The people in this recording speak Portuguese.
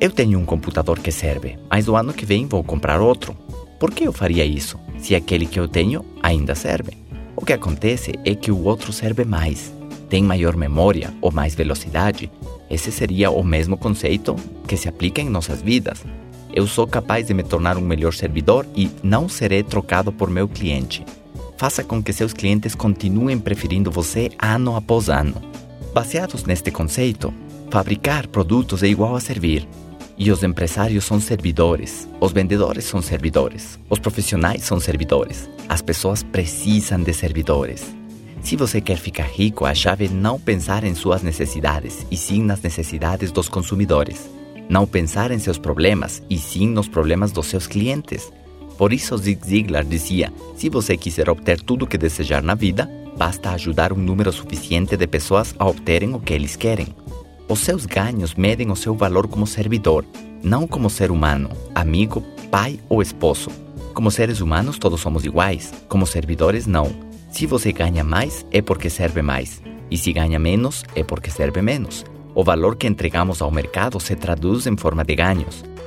Eu tenho um computador que serve, mas o ano que vem vou comprar outro. Por que eu faria isso, se aquele que eu tenho ainda serve? O que acontece é que o outro serve mais, tem maior memória ou mais velocidade. Esse seria o mesmo conceito que se aplica em nossas vidas. Eu sou capaz de me tornar um melhor servidor e não serei trocado por meu cliente. Faça com que seus clientes continuem preferindo você ano após ano. Baseados neste conceito, fabricar produtos é igual a servir. E os empresários são servidores, os vendedores são servidores, os profissionais são servidores. As pessoas precisam de servidores. Se você quer ficar rico, a chave é não pensar em suas necessidades, e sim nas necessidades dos consumidores. Não pensar em seus problemas, e sim nos problemas dos seus clientes. Por isso, Zig Ziglar dizia: se você quiser obter tudo o que desejar na vida, basta ajudar um número suficiente de pessoas a obterem o que eles querem. Os seus ganhos medem o seu valor como servidor, não como ser humano, amigo, pai ou esposo. Como seres humanos, todos somos iguais, como servidores, não. Se você ganha mais, é porque serve mais. E se ganha menos, é porque serve menos. O valor que entregamos ao mercado se traduz em forma de ganhos.